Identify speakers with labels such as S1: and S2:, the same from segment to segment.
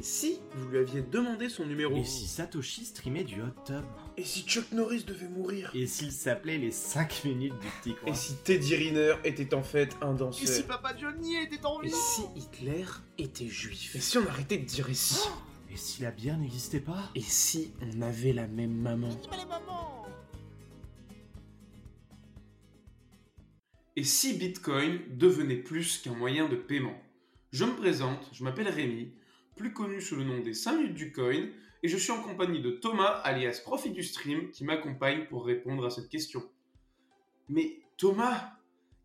S1: Et si vous lui aviez demandé son numéro
S2: Et si Satoshi streamait du hot tub
S1: Et si Chuck Norris devait mourir
S2: Et s'il s'appelait les 5 minutes du petit coin
S1: Et si Teddy Riner était en fait un danseur
S2: Et si Papa Johnny était en
S1: Et
S2: vie
S1: si Hitler était juif Et si on arrêtait de dire et si
S2: Et si la bière n'existait pas
S1: Et si on avait la même maman Et si Bitcoin devenait plus qu'un moyen de paiement Je me présente, je m'appelle Rémi, plus connu sous le nom des 5 minutes du coin, et je suis en compagnie de Thomas, alias Profit du Stream, qui m'accompagne pour répondre à cette question. Mais Thomas,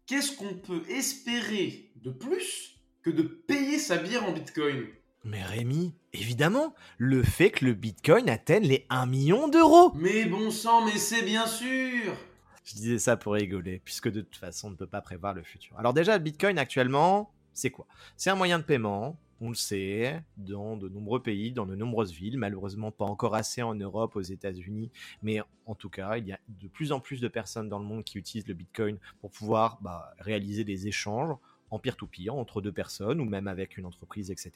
S1: qu'est-ce qu'on peut espérer de plus que de payer sa bière en Bitcoin?
S2: Mais Rémi, évidemment, le fait que le Bitcoin atteigne les 1 million d'euros
S1: Mais bon sang, mais c'est bien sûr
S2: Je disais ça pour rigoler, puisque de toute façon, on ne peut pas prévoir le futur. Alors déjà, le Bitcoin actuellement, c'est quoi? C'est un moyen de paiement, on le sait, dans de nombreux pays, dans de nombreuses villes, malheureusement pas encore assez en Europe, aux États-Unis, mais en tout cas, il y a de plus en plus de personnes dans le monde qui utilisent le Bitcoin pour pouvoir bah, réaliser des échanges en peer-to-peer entre deux personnes ou même avec une entreprise, etc.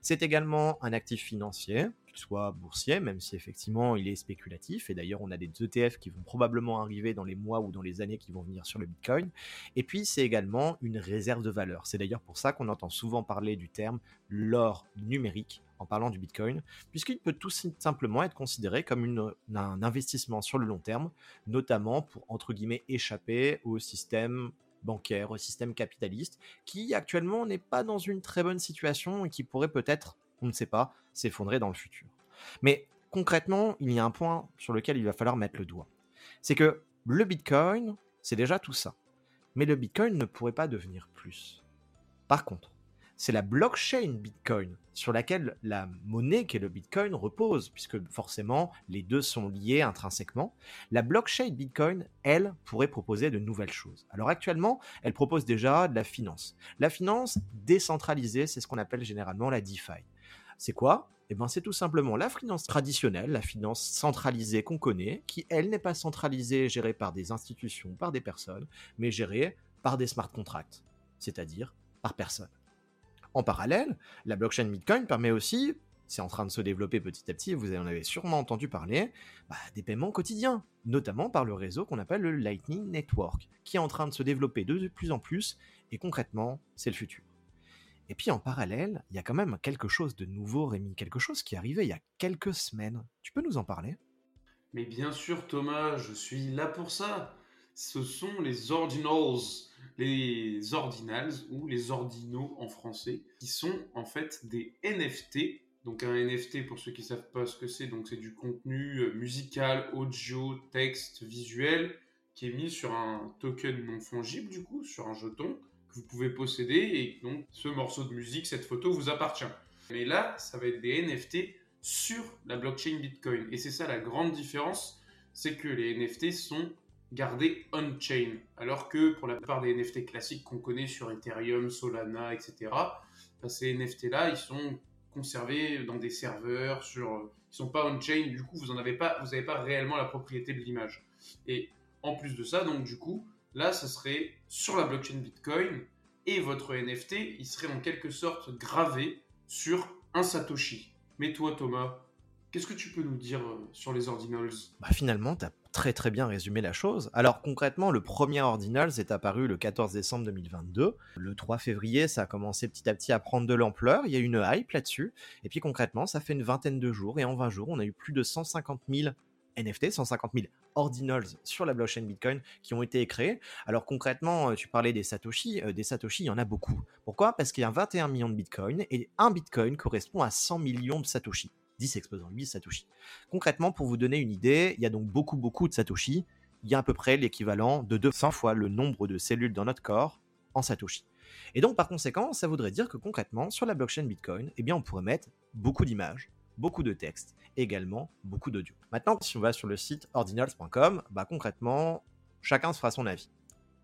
S2: C'est également un actif financier, qu'il soit boursier, même si effectivement il est spéculatif. Et d'ailleurs, on a des ETF qui vont probablement arriver dans les mois ou dans les années qui vont venir sur le Bitcoin. Et puis, c'est également une réserve de valeur. C'est d'ailleurs pour ça qu'on entend souvent parler du terme l'or numérique en parlant du Bitcoin, puisqu'il peut tout simplement être considéré comme une, un investissement sur le long terme, notamment pour, entre guillemets, échapper au système bancaire, au système capitaliste, qui actuellement n'est pas dans une très bonne situation et qui pourrait peut-être, on ne sait pas, s'effondrer dans le futur. Mais concrètement, il y a un point sur lequel il va falloir mettre le doigt. C'est que le Bitcoin, c'est déjà tout ça. Mais le Bitcoin ne pourrait pas devenir plus. Par contre, c'est la blockchain Bitcoin sur laquelle la monnaie qu'est le Bitcoin repose, puisque forcément les deux sont liés intrinsèquement. La blockchain Bitcoin, elle, pourrait proposer de nouvelles choses. Alors actuellement, elle propose déjà de la finance. La finance décentralisée, c'est ce qu'on appelle généralement la DeFi. C'est quoi? Eh ben, c'est tout simplement la finance traditionnelle, la finance centralisée qu'on connaît, qui, elle, n'est pas centralisée, gérée par des institutions, par des personnes, mais gérée par des smart contracts, c'est-à-dire par personne. En parallèle, la blockchain Bitcoin permet aussi, c'est en train de se développer petit à petit, vous en avez sûrement entendu parler, bah, des paiements quotidiens, notamment par le réseau qu'on appelle le Lightning Network, qui est en train de se développer de plus en plus, et concrètement, c'est le futur. Et puis en parallèle, il y a quand même quelque chose de nouveau, Rémi, quelque chose qui est arrivé il y a quelques semaines. Tu peux nous en parler?
S1: Mais bien sûr, Thomas, je suis là pour ça. Ce sont les ordinals, les ordinals ou les ordinaux en français, qui sont en fait des NFT. Donc un NFT, pour ceux qui ne savent pas ce que c'est, donc c'est du contenu euh, musical, audio, texte, visuel, qui est mis sur un token non fongible du coup, sur un jeton que vous pouvez posséder et donc ce morceau de musique, cette photo vous appartient. Mais là, ça va être des NFT sur la blockchain Bitcoin. Et c'est ça la grande différence, c'est que les NFT sont gardés on-chain. Alors que pour la plupart des NFT classiques qu'on connaît sur Ethereum, Solana, etc., bah, ces NFT-là, ils sont conservés dans des serveurs, sur, ils sont pas on-chain, du coup, vous n'avez pas, vous pas réellement la propriété de l'image. Et en plus de ça, donc du coup, Là, ce serait sur la blockchain Bitcoin et votre NFT, il serait en quelque sorte gravé sur un Satoshi. Mais toi, Thomas, qu'est-ce que tu peux nous dire euh, sur les ordinals?
S2: Bah Finalement, tu as très très bien résumé la chose. Alors concrètement, le premier ordinals est apparu le 14 décembre 2022. Le 3 février, ça a commencé petit à petit à prendre de l'ampleur. Il y a une hype là-dessus. Et puis concrètement, ça fait une vingtaine de jours. Et en 20 jours, on a eu plus de 150 000 NFT, 150 000 ordinals sur la blockchain Bitcoin qui ont été créés. Alors concrètement, euh, tu parlais des Satoshi, euh, des Satoshi, il y en a beaucoup. Pourquoi? Parce qu'il y a 21 millions de Bitcoin et un Bitcoin correspond à 100 millions de Satoshi. 10 exposants 8 Satoshi. Concrètement, pour vous donner une idée, il y a donc beaucoup beaucoup de Satoshi. Il y a à peu près l'équivalent de 200 fois le nombre de cellules dans notre corps en Satoshi. Et donc par conséquent, ça voudrait dire que concrètement, sur la blockchain Bitcoin, eh bien, on pourrait mettre beaucoup d'images, beaucoup de texte, également beaucoup d'audio. Maintenant, si on va sur le site ordinals.com, bah concrètement, chacun se fera son avis.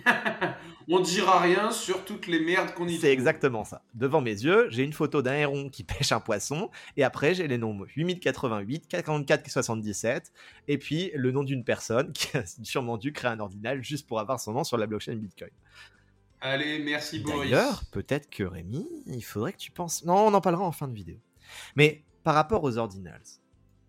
S1: on dira rien sur toutes les merdes qu'on y
S2: C'est exactement ça. Devant mes yeux, j'ai une photo d'un héron qui pêche un poisson, et après j'ai les nombres 8088, 4477, et puis le nom d'une personne qui a sûrement dû créer un ordinal juste pour avoir son nom sur la blockchain Bitcoin.
S1: Allez, merci Boris.
S2: D'ailleurs, peut-être que Rémi, il faudrait que tu penses. Non, on en parlera en fin de vidéo. Mais par rapport aux ordinals,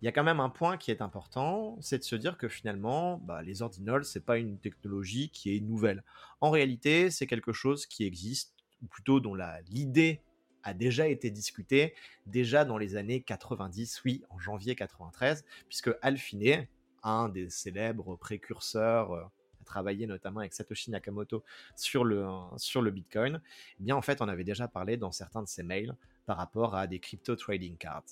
S2: il y a quand même un point qui est important, c'est de se dire que finalement, bah, les ordinals, c'est pas une technologie qui est nouvelle. En réalité, c'est quelque chose qui existe, ou plutôt dont l'idée a déjà été discutée déjà dans les années 90, oui, en janvier 93, puisque Al un des célèbres précurseurs euh, a travaillé notamment avec Satoshi Nakamoto sur le, sur le Bitcoin, eh bien en fait on avait déjà parlé dans certains de ses mails par rapport à des crypto trading cards.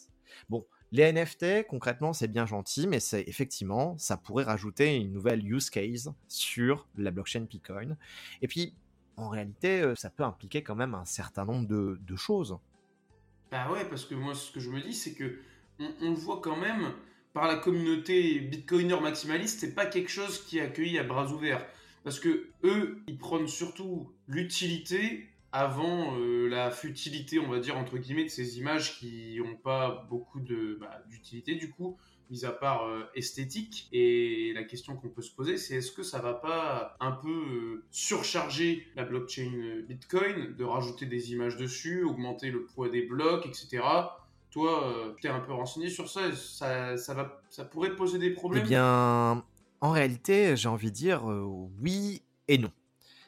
S2: Bon, les NFT, concrètement, c'est bien gentil, mais c'est effectivement, ça pourrait rajouter une nouvelle use case sur la blockchain Bitcoin. Et puis, en réalité, euh, ça peut impliquer quand même un certain nombre de, choses.
S1: Bah ouais, parce que moi, ce que je me dis, c'est que on, voit quand même par la communauté bitcoiner maximaliste, c'est pas quelque chose qui est accueilli à bras ouverts. Parce que eux, ils prennent surtout l'utilité avant euh, la futilité, on va dire, entre guillemets, de ces images qui n'ont pas beaucoup bah, d'utilité, du coup, mis à part euh, esthétique. Et la question qu'on peut se poser, c'est est-ce que ça va pas un peu euh, surcharger la blockchain Bitcoin, de rajouter des images dessus, augmenter le poids des blocs, etc. Toi, tu es un peu renseigné sur ça, ça, ça, va, ça pourrait poser des problèmes?
S2: Eh bien, en réalité, j'ai envie de dire oui et non.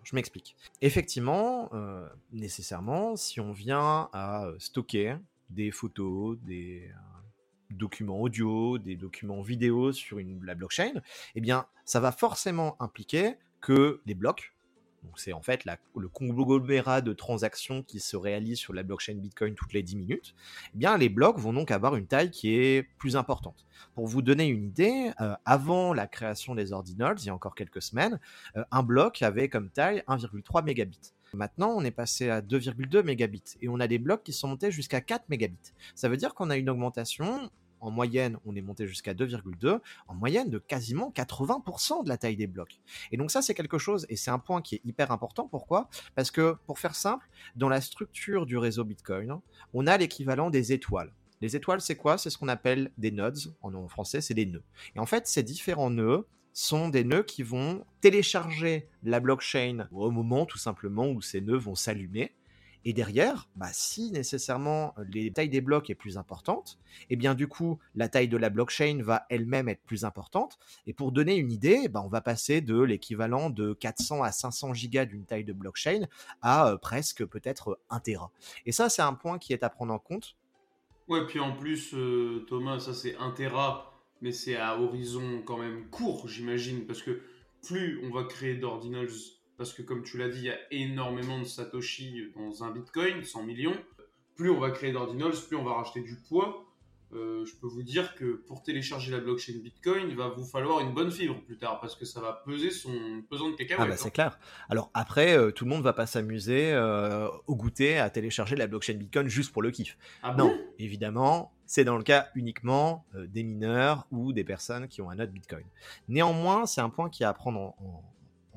S2: Je m'explique. Effectivement, euh, nécessairement, si on vient à euh, stocker des photos, des euh, documents audio, des documents vidéo sur une, la blockchain, eh bien, ça va forcément impliquer que les blocs, c'est en fait le conglomérat de transactions qui se réalisent sur la blockchain Bitcoin toutes les 10 minutes, eh bien les blocs vont donc avoir une taille qui est plus importante. Pour vous donner une idée, euh, avant la création des ordinals, il y a encore quelques semaines, euh, un bloc avait comme taille 1,3 mégabits. Maintenant, on est passé à 2,2 mégabits et on a des blocs qui sont montés jusqu'à 4 mégabits. Ça veut dire qu'on a une augmentation en moyenne, on est monté jusqu'à 2,2, en moyenne de quasiment 80% de la taille des blocs. Et donc ça, c'est quelque chose, et c'est un point qui est hyper important. Pourquoi? Parce que, pour faire simple, dans la structure du réseau Bitcoin, on a l'équivalent des étoiles. Les étoiles, c'est quoi? C'est ce qu'on appelle des nodes. En français, c'est des nœuds. Et en fait, ces différents nœuds sont des nœuds qui vont télécharger la blockchain au moment tout simplement où ces nœuds vont s'allumer et derrière, bah, si nécessairement euh, les tailles des blocs est plus importante, eh bien du coup, la taille de la blockchain va elle-même être plus importante. Et pour donner une idée, bah, on va passer de l'équivalent de 400 à 500 gigas d'une taille de blockchain à euh, presque peut-être 1 Tera. Et ça, c'est un point qui est à prendre en compte.
S1: Ouais, puis en plus, euh, Thomas, ça c'est 1 Tera, mais c'est à horizon quand même court, j'imagine, parce que plus on va créer d'ordinals parce que comme tu l'as dit, il y a énormément de Satoshi dans un Bitcoin, 100 millions. Plus on va créer d'ordinals, plus on va racheter du poids. Euh, je peux vous dire que pour télécharger la blockchain Bitcoin, il va vous falloir une bonne fibre plus tard parce que ça va peser son pesant de cacahuètes.
S2: Ah bah c'est hein. clair. Alors après, euh, tout le monde va pas s'amuser euh, au goûter à télécharger la blockchain Bitcoin juste pour le kiff.
S1: Ah
S2: non, évidemment, c'est dans le cas uniquement des mineurs ou des personnes qui ont un node Bitcoin. Néanmoins, c'est un point qui est à prendre en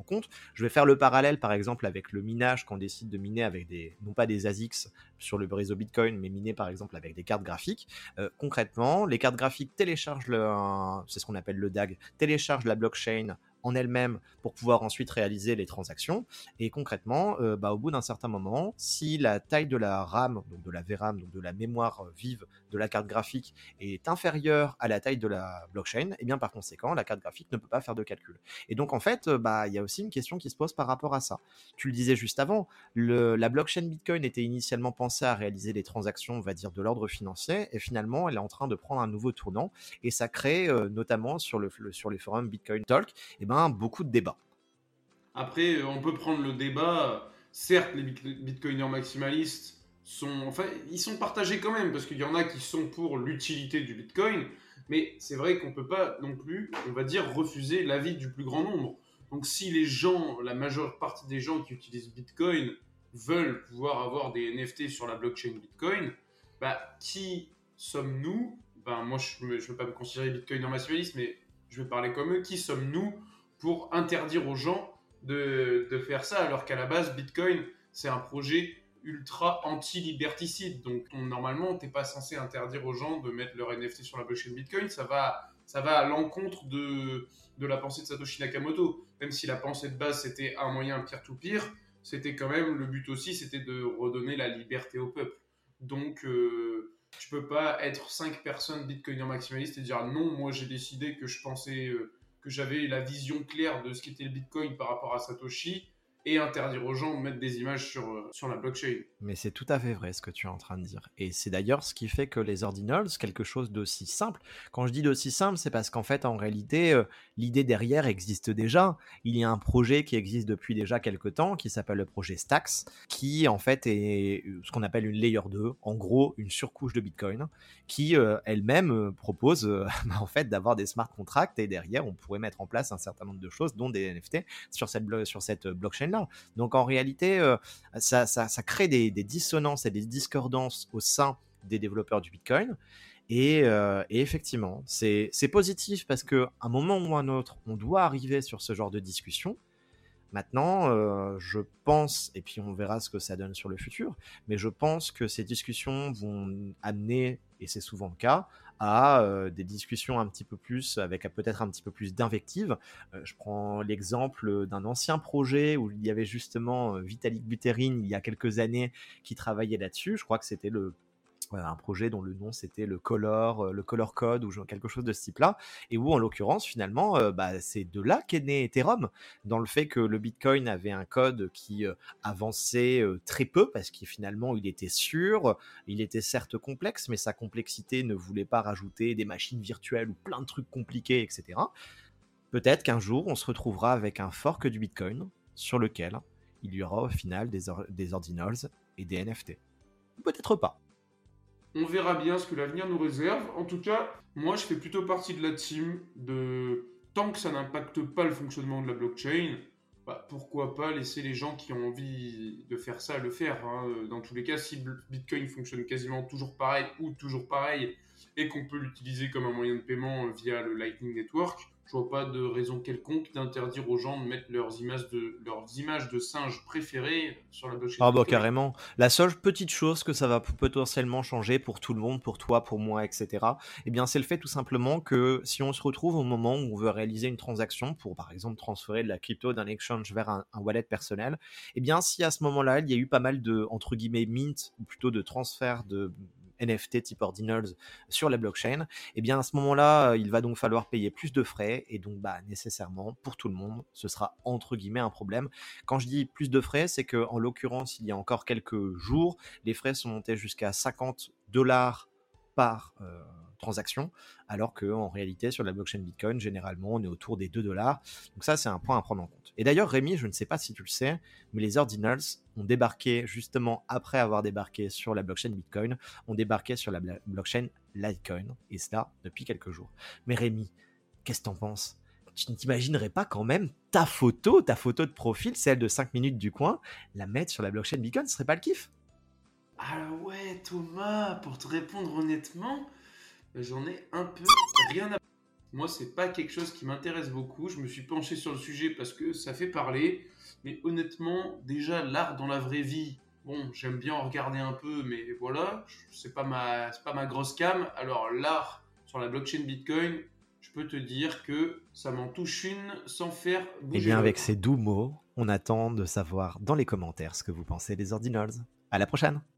S2: compte. Je vais faire le parallèle par exemple avec le minage quand on décide de miner avec des, non pas des ASICs sur le réseau Bitcoin, mais miner par exemple avec des cartes graphiques. Euh, concrètement, les cartes graphiques téléchargent le, c'est ce qu'on appelle le DAG, téléchargent la blockchain en elle-même pour pouvoir ensuite réaliser les transactions. Et concrètement, euh, bah, au bout d'un certain moment, si la taille de la RAM, donc de la VRAM, donc de la mémoire euh, vive de la carte graphique est inférieure à la taille de la blockchain, et eh bien par conséquent, la carte graphique ne peut pas faire de calcul. Et donc en fait, euh, bah il y a aussi une question qui se pose par rapport à ça. Tu le disais juste avant, la blockchain Bitcoin était initialement pensée à réaliser des transactions, on va dire, de l'ordre financier, et finalement, elle est en train de prendre un nouveau tournant, et ça crée notamment sur, le, sur les forums Bitcoin Talk, et ben, beaucoup de débats.
S1: Après, euh, on peut prendre le débat. Certes, les bitcoiners maximalistes sont, enfin, ils sont partagés quand même parce qu'il y en a qui sont pour l'utilité du bitcoin, mais c'est vrai qu'on peut pas non plus, on va dire, refuser l'avis du plus grand nombre. Donc, si les gens, la majeure partie des gens qui utilisent bitcoin veulent pouvoir avoir des NFT sur la blockchain bitcoin, bah, qui sommes-nous? Ben, moi, je ne veux pas me considérer bitcoiner maximaliste, mais je vais parler comme eux. Qui sommes-nous pour interdire aux gens de, faire ça, alors qu'à la base, Bitcoin, c'est un projet ultra anti-liberticide. Donc, normalement, tu n'es pas censé interdire aux gens de mettre leur NFT sur la blockchain Bitcoin. Ça va, ça va à l'encontre de, de la pensée de Satoshi Nakamoto. Même si la pensée de base, c'était un moyen pire, c'était quand même, le but aussi, c'était de redonner la liberté au peuple. Donc, euh, Tu peux pas être cinq personnes bitcoiners maximalistes et dire non, moi j'ai décidé que je pensais euh, que j'avais la vision claire de ce qu'était le bitcoin par rapport à Satoshi et interdire aux gens de mettre des images sur, euh, sur la blockchain.
S2: Mais c'est tout à fait vrai ce que tu es en train de dire. Et c'est d'ailleurs ce qui fait que les ordinals, quelque chose d'aussi simple. Quand je dis d'aussi simple, c'est parce qu'en fait, en réalité, euh, l'idée derrière existe déjà. Il y a un projet qui existe depuis déjà quelques temps, qui s'appelle le projet Stacks, qui en fait est euh, ce qu'on appelle une layer 2, en gros une surcouche de Bitcoin, qui elle-même propose bah, en fait d'avoir des smart contracts et derrière on pourrait mettre en place un certain nombre de choses, dont des NFT sur cette, sur cette donc en réalité, euh, ça, crée des, dissonances et des discordances au sein des développeurs du Bitcoin. Et, euh, effectivement, c'est positif parce qu'à un moment ou un autre, on doit arriver sur ce genre de discussion. Maintenant, euh, je pense, et puis on verra ce que ça donne sur le futur, mais je pense que ces discussions vont amener, et c'est souvent le cas, à euh, des discussions un petit peu plus, avec peut-être un petit peu plus d'invective. Euh, je prends l'exemple d'un ancien projet où il y avait justement euh, Vitalik Buterin il y a quelques années qui travaillait là-dessus. Je crois que c'était le un projet dont le nom c'était le Color, euh, le Color Code ou quelque chose de ce type-là, et où en l'occurrence finalement euh, bah, c'est de là qu'est né Ethereum, dans le fait que le Bitcoin avait un code qui euh, avançait très peu parce qu'il finalement il était sûr, il était certes complexe, mais sa complexité ne voulait pas rajouter des machines virtuelles ou plein de trucs compliqués, etc. Peut-être qu'un jour on se retrouvera avec un fork du Bitcoin sur lequel il y aura au final des, des ordinals et des NFT. Peut-être pas.
S1: On verra bien ce que l'avenir nous réserve. En tout cas, moi, je fais plutôt partie de la team de tant que ça n'impacte pas le fonctionnement de la blockchain, bah, pourquoi pas laisser les gens qui ont envie de faire ça le faire. Hein. Dans tous les cas, si Bitcoin fonctionne quasiment toujours pareil ou toujours pareil et qu'on peut l'utiliser comme un moyen de paiement via le Lightning Network, je vois pas de raison quelconque d'interdire aux gens de mettre leurs images de, leurs images de singes préférées sur la blockchain.
S2: Ah bah carrément. La seule petite chose que ça va potentiellement changer pour tout le monde, pour toi, pour moi, etc. Eh bien, c'est le fait tout simplement que si on se retrouve au moment où on veut réaliser une transaction pour, par exemple, transférer de la crypto d'un exchange vers un, wallet personnel, eh bien, si à ce moment-là, il y a eu pas mal de, entre guillemets, mint, ou plutôt de transfert de NFT type ordinals sur la blockchain, eh bien à ce moment-là, euh, il va donc falloir payer plus de frais et donc bah nécessairement pour tout le monde, ce sera entre guillemets un problème. Quand je dis plus de frais, c'est que en l'occurrence, il y a encore quelques jours, les frais sont montés jusqu'à 50 dollars par euh, transaction, alors qu'en réalité, sur la blockchain Bitcoin, généralement, on est autour des 2 dollars. Donc ça, c'est un point à prendre en compte. Et d'ailleurs, Rémi, je ne sais pas si tu le sais, mais les ordinals ont débarqué justement après avoir débarqué sur la blockchain Bitcoin, ont débarqué sur la blockchain Litecoin, et cela depuis quelques jours. Mais Rémi, qu'est-ce que t'en penses? Tu ne t'imaginerais pas quand même ta photo, ta photo de profil, celle de 5 minutes du coin, la mettre sur la blockchain Bitcoin, ce serait pas le kiff
S1: Ah ouais, Thomas, pour te répondre honnêtement, j'en ai un peu rien à. Moi, c'est pas quelque chose qui m'intéresse beaucoup. Je me suis penché sur le sujet parce que ça fait parler. Mais honnêtement, déjà, l'art dans la vraie vie, bon, j'aime bien en regarder un peu, mais voilà, c'est pas ma, pas ma grosse cam. Alors, l'art sur la blockchain Bitcoin, je peux te dire que ça m'en touche une sans faire bouger.
S2: Et eh bien, avec ces doux mots, on attend de savoir dans les commentaires ce que vous pensez des ordinals. À la prochaine!